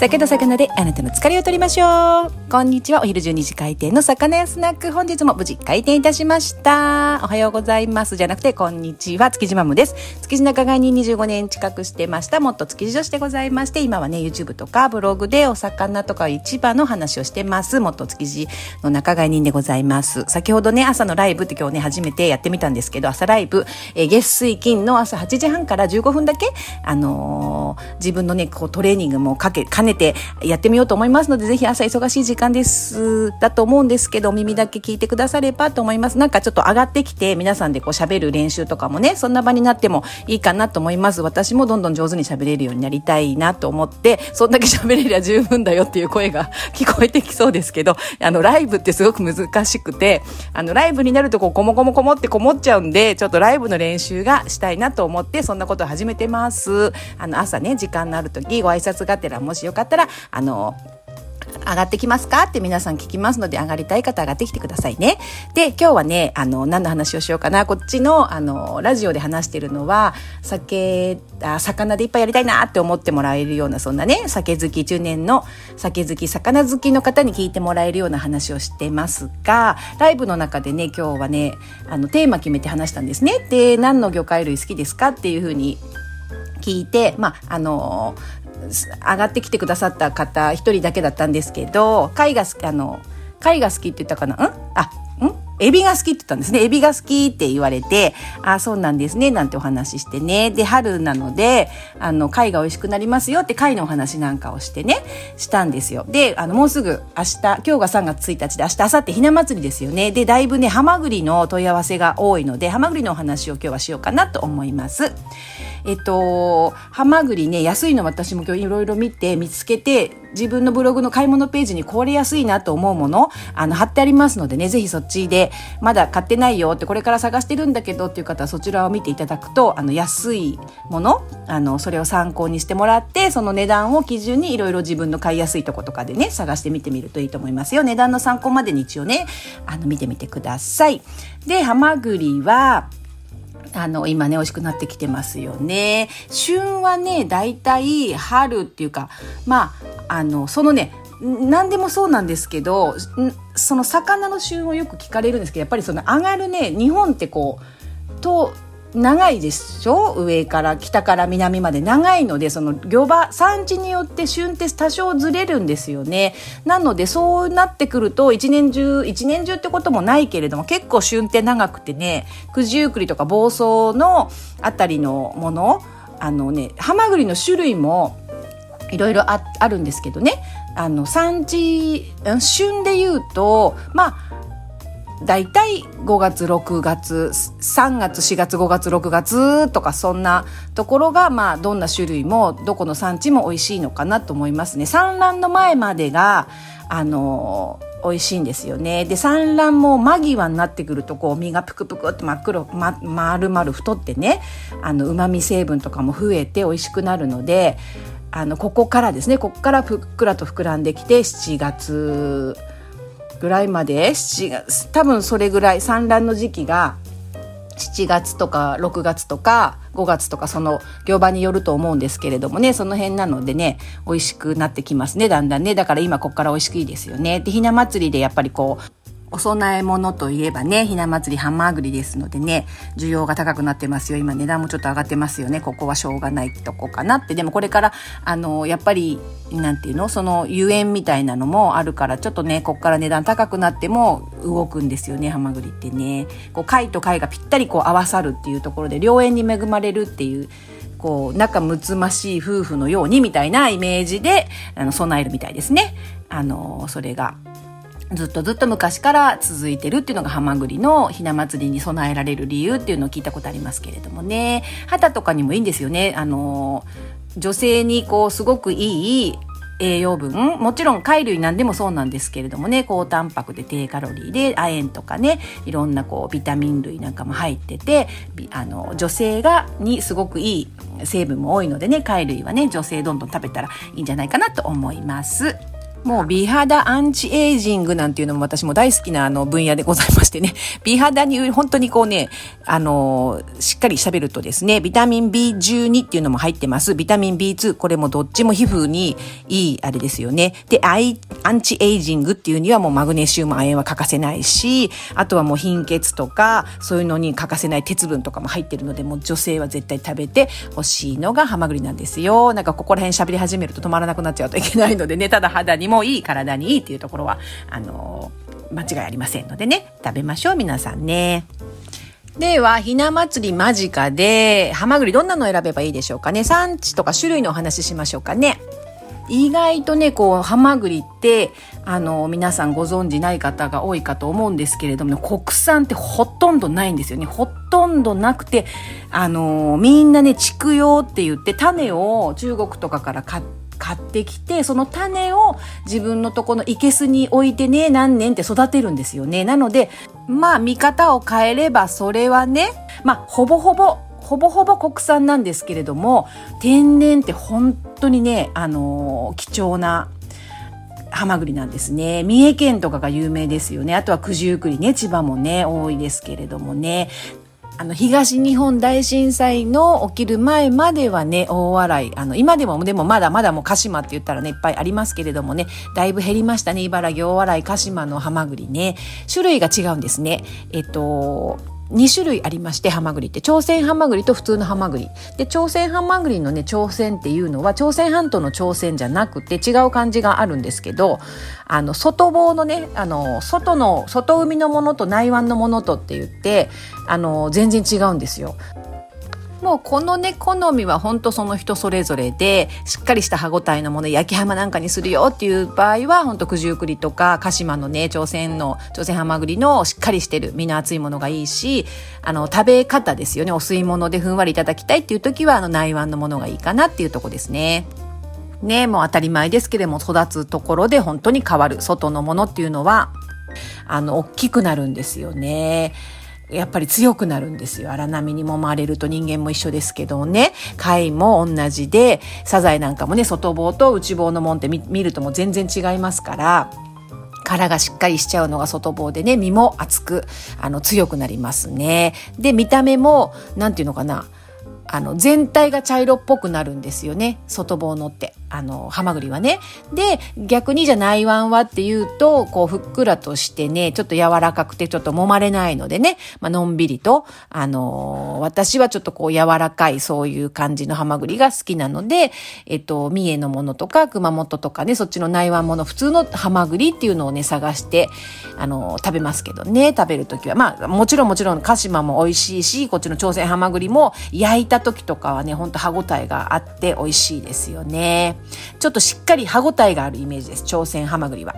酒と魚であなたの疲れを取りましょう。こんにちは。お昼12時開店の魚屋スナック。本日も無事開店いたしました。おはようございます。じゃなくて、こんにちは。築地マムです。築地仲買に25年近くしてました。もっと築地女子でございまして、今はね、YouTube とかブログでお魚とか市場の話をしてます。もっと築地の仲買人でございます。先ほどね、朝のライブって今日ね、初めてやってみたんですけど、朝ライブ、えー、月水金の朝8時半から15分だけ、あのー、自分のね、こうトレーニングもかけ、兼ねてやってみようと思いますので、ぜひ朝忙しい時間です、だと思うんですけど、耳だけ聞いてくださればと思います。なんかちょっと上がってきて、皆さんでこう喋る練習とかもね、そんな場になってもいいかなと思います。私もどんどん上手に喋れるようになりたいなと思って、そんだけ喋れりゃ十分だよっていう声が聞こえてきそうですけど、あの、ライブってすごく難しくて、あの、ライブになるとこう、こもこもこもってこもっちゃうんで、ちょっとライブの練習がしたいなと思って、そんなことを始めてます。あの、朝ね、時間のある時、ご挨拶がてら、もしよかったら、あの、上がってきますか？って皆さん聞きますので、上がりたい方上がってきてくださいね。で、今日はね、あの、何の話をしようかな？こっちの、あの、ラジオで話してるのは、酒、あ魚でいっぱいやりたいなって思ってもらえるような、そんなね、酒好き、中年の酒好き、魚好きの方に聞いてもらえるような話をしてますが、ライブの中でね、今日はね、あの、テーマ決めて話したんですね。で、何の魚介類好きですか？っていうふうに聞いて、まあ、あの上がってきてくださった方一人だけだったんですけど貝があの貝が好きって言ったかな？ん？あん？エビが好きって言ったんですね。エビが好きって言われて、あ、そうなんですね、なんてお話ししてね。で、春なので、あの、貝が美味しくなりますよって貝のお話なんかをしてね、したんですよ。で、あの、もうすぐ明日、今日が3月1日で、明日、明後日ひな祭りですよね。で、だいぶね、ハマグリの問い合わせが多いので、ハマグリのお話を今日はしようかなと思います。えっと、ハマグリね、安いの私も今日いろいろ見て、見つけて、自分のブログの買い物ページにこれ安いなと思うもの、あの、貼ってありますのでね、ぜひそっちで、まだ買ってないよって、これから探してるんだけどっていう方はそちらを見ていただくと、あの、安いもの、あの、それを参考にしてもらって、その値段を基準にいろいろ自分の買いやすいとことかでね、探してみてみるといいと思いますよ。値段の参考までに一応ね、あの、見てみてください。で、ハマグリは、あの、今ね、美味しくなってきてますよね。旬はね、大体春っていうか、まあ、あの、そのね、何でもそうなんですけど、その魚の旬をよく聞かれるんですけど、やっぱりその上がるね、日本ってこう、と、長いでしょ上から北から南まで。長いのでその魚場産地によって旬って多少ずれるんですよね。なのでそうなってくると一年中一年中ってこともないけれども結構旬って長くてね九十九里とか房総のあたりのものあのねハマグリの種類もいろいろあるんですけどね。あの産地旬で言うとまあだいたい5月6月3月4月5月6月とかそんなところがまあどんな種類もどこの産地も美味しいのかなと思いますね。産卵の前までがあの美味しいんですよね。で産卵も間際になってくるとこう身がぷくぷくって真っ黒、ま、丸々太ってねあの旨味成分とかも増えて美味しくなるのであのここからですねここからふっくらと膨らんできて7月ぐらいまで7月多分それぐらい産卵の時期が7月とか6月とか5月とかその行場によると思うんですけれどもねその辺なのでね美味しくなってきますねだんだんね。だから今こっから美味しくいいですよね。でひな祭りでやっぱりこうお供え物といえばね、ひな祭りハンマーグリですのでね、需要が高くなってますよ。今値段もちょっと上がってますよね。ここはしょうがないとこかなって。でもこれから、あの、やっぱり、なんていうの？その、ゆえんみたいなのもあるから、ちょっとね、こっから値段高くなっても動くんですよね、ハマグリってね。こう、貝と貝がぴったりこう合わさるっていうところで、良縁に恵まれるっていう、こう、仲睦ましい夫婦のようにみたいなイメージで、あの、備えるみたいですね。あの、それが。ずっとずっと昔から続いてるっていうのがハマグリのひな祭りに備えられる理由っていうのを聞いたことありますけれどもね。肌とかにもいいんですよね。あの女性にこうすごくいい栄養分もちろん貝類なんでもそうなんですけれどもね。高タンパクで低カロリーで亜鉛とかね。いろんなこうビタミン類なんかも入っててあの女性がにすごくいい成分も多いのでね。貝類はね女性どんどん食べたらいいんじゃないかなと思います。もう美肌アンチエイジングなんていうのも私も大好きなあの分野でございましてね。美肌に本当にこうね、あのー、しっかり喋るとですね、ビタミン B12 っていうのも入ってます。ビタミン B2、これもどっちも皮膚にいいあれですよね。で、アイ、アンチエイジングっていうにはもうマグネシウム亜鉛は欠かせないし、あとはもう貧血とか、そういうのに欠かせない鉄分とかも入ってるので、もう女性は絶対食べて欲しいのがハマグリなんですよ。なんかここら辺喋り始めると止まらなくなっちゃうといけないのでね、ただ肌にもいい、体にいいっていうところは、あのー、間違いありませんのでね、食べましょう、皆さんね。では、ひな祭り間近で、ハマグリどんなの選べばいいでしょうかね。産地とか種類のお話ししましょうかね。意外とね、こう、ハマグリって、あの、皆さんご存知ない方が多いかと思うんですけれども、国産ってほとんどないんですよね。ほとんどなくて、あの、みんなね、畜養って言って、種を中国とかから買って、買ってきて、その種を自分のとこの生けすに置いてね、何年って育てるんですよね。なので、まあ見方を変えればそれはね、まあほぼほぼほぼほぼ国産なんですけれども天然って本当にね、あのー、貴重なハマグリなんですね。三重県とかが有名ですよね。あとは九十九里ね、千葉もね、多いですけれどもね。あの、東日本大震災の起きる前まではね、大洗い、あの、今でも、でもまだまだもう鹿島って言ったらね、いっぱいありますけれどもね、だいぶ減りましたね。茨城、大洗、鹿島のハマグリね。種類が違うんですね。えっと、2種類ありましてハマグリって朝鮮ハマグリと普通のハマグリで朝鮮ハマグリのね朝鮮っていうのは朝鮮半島の朝鮮じゃなくて違う感じがあるんですけどあの外房のねあの外の外海のものと内湾のものとって言ってあの全然違うんですよ。もうこのね、好みは本当その人それぞれで、しっかりした歯ごたえのもの、焼き浜なんかにするよっていう場合は、本当九十九里とか、鹿島のね、朝鮮の、朝鮮ハマグリのしっかりしてる、身の厚いものがいいし、あの、食べ方ですよね。お吸い物でふんわりいただきたいっていう時は、あの、内湾のものがいいかなっていうとこですね。ね、もう当たり前ですけれども、育つところで本当に変わる。外のものっていうのは、あの、大きくなるんですよね。やっぱり強くなるんですよ。荒波に揉まれると人間も一緒ですけどね。貝も同じで、サザエなんかもね、外棒と内棒のもんって見るともう全然違いますから、殻がしっかりしちゃうのが外棒でね、身も厚く、あの、強くなりますね。で、見た目も、なんていうのかな、あの、全体が茶色っぽくなるんですよね。外棒のって。あの、ハマグリはね。で、逆にじゃ内湾はっていうと、こう、ふっくらとしてね、ちょっと柔らかくてちょっと揉まれないのでね、まあのんびりと、あのー、私はちょっとこう、柔らかい、そういう感じのハマグリが好きなので、えっと、三重のものとか、熊本とかね、そっちの内湾もの、普通のハマグリっていうのをね、探して、あのー、食べますけどね、食べるときは。まあ、もちろんもちろん、鹿島も美味しいし、こっちの朝鮮ハマグリも焼いた時とかはね、ほんと歯ごたえがあって美味しいですよね。ちょっとしっかり歯ごたえがあるイメージです。朝鮮ハマグリは。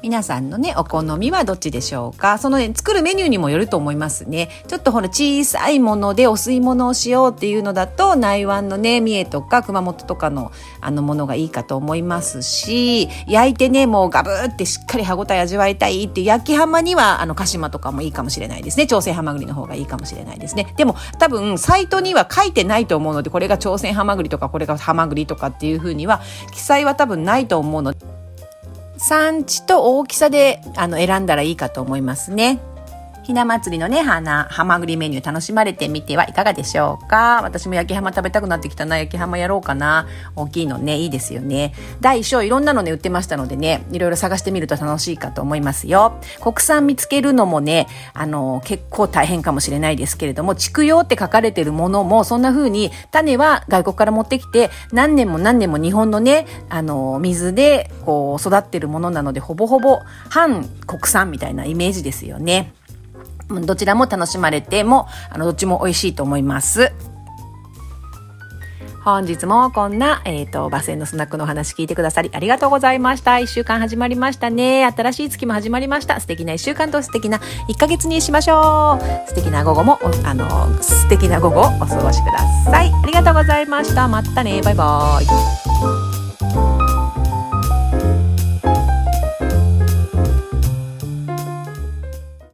皆さんのね、お好みはどっちでしょうか？そのね、作るメニューにもよると思いますね。ちょっとほら、小さいものでお吸い物をしようっていうのだと、内湾のね、三重とか熊本とかのあのものがいいかと思いますし、焼いてね、もうガブーってしっかり歯ごたえ味わいたいっていう焼き浜には、あの、鹿島とかもいいかもしれないですね。朝鮮ハマグリの方がいいかもしれないですね。でも、多分、サイトには書いてないと思うので、これが朝鮮ハマグリとか、これがハマグリとかっていうふうには、記載は多分ないと思うので、産地と大きさであの選んだらいいかと思いますね。ひな祭りのね、花、ハマグリメニュー楽しまれてみてはいかがでしょうか？私も焼き浜食べたくなってきたな。焼き浜やろうかな。大きいのね、いいですよね。大小いろんなのね、売ってましたのでね、いろいろ探してみると楽しいかと思いますよ。国産見つけるのもね、あの、結構大変かもしれないですけれども、畜養って書かれてるものも、そんな風に種は外国から持ってきて、何年も何年も日本のね、あの、水でこう育ってるものなので、ほぼほぼ反国産みたいなイメージですよね。どちらも楽しまれても、あの、どっちも美味しいと思います。本日もこんな、えっ、ー、と、バセンのスナックのお話聞いてくださりありがとうございました。一週間始まりましたね。新しい月も始まりました。素敵な一週間と素敵な一ヶ月にしましょう。素敵な午後も、あの、素敵な午後をお過ごしください。ありがとうございました。またね。バイバイ。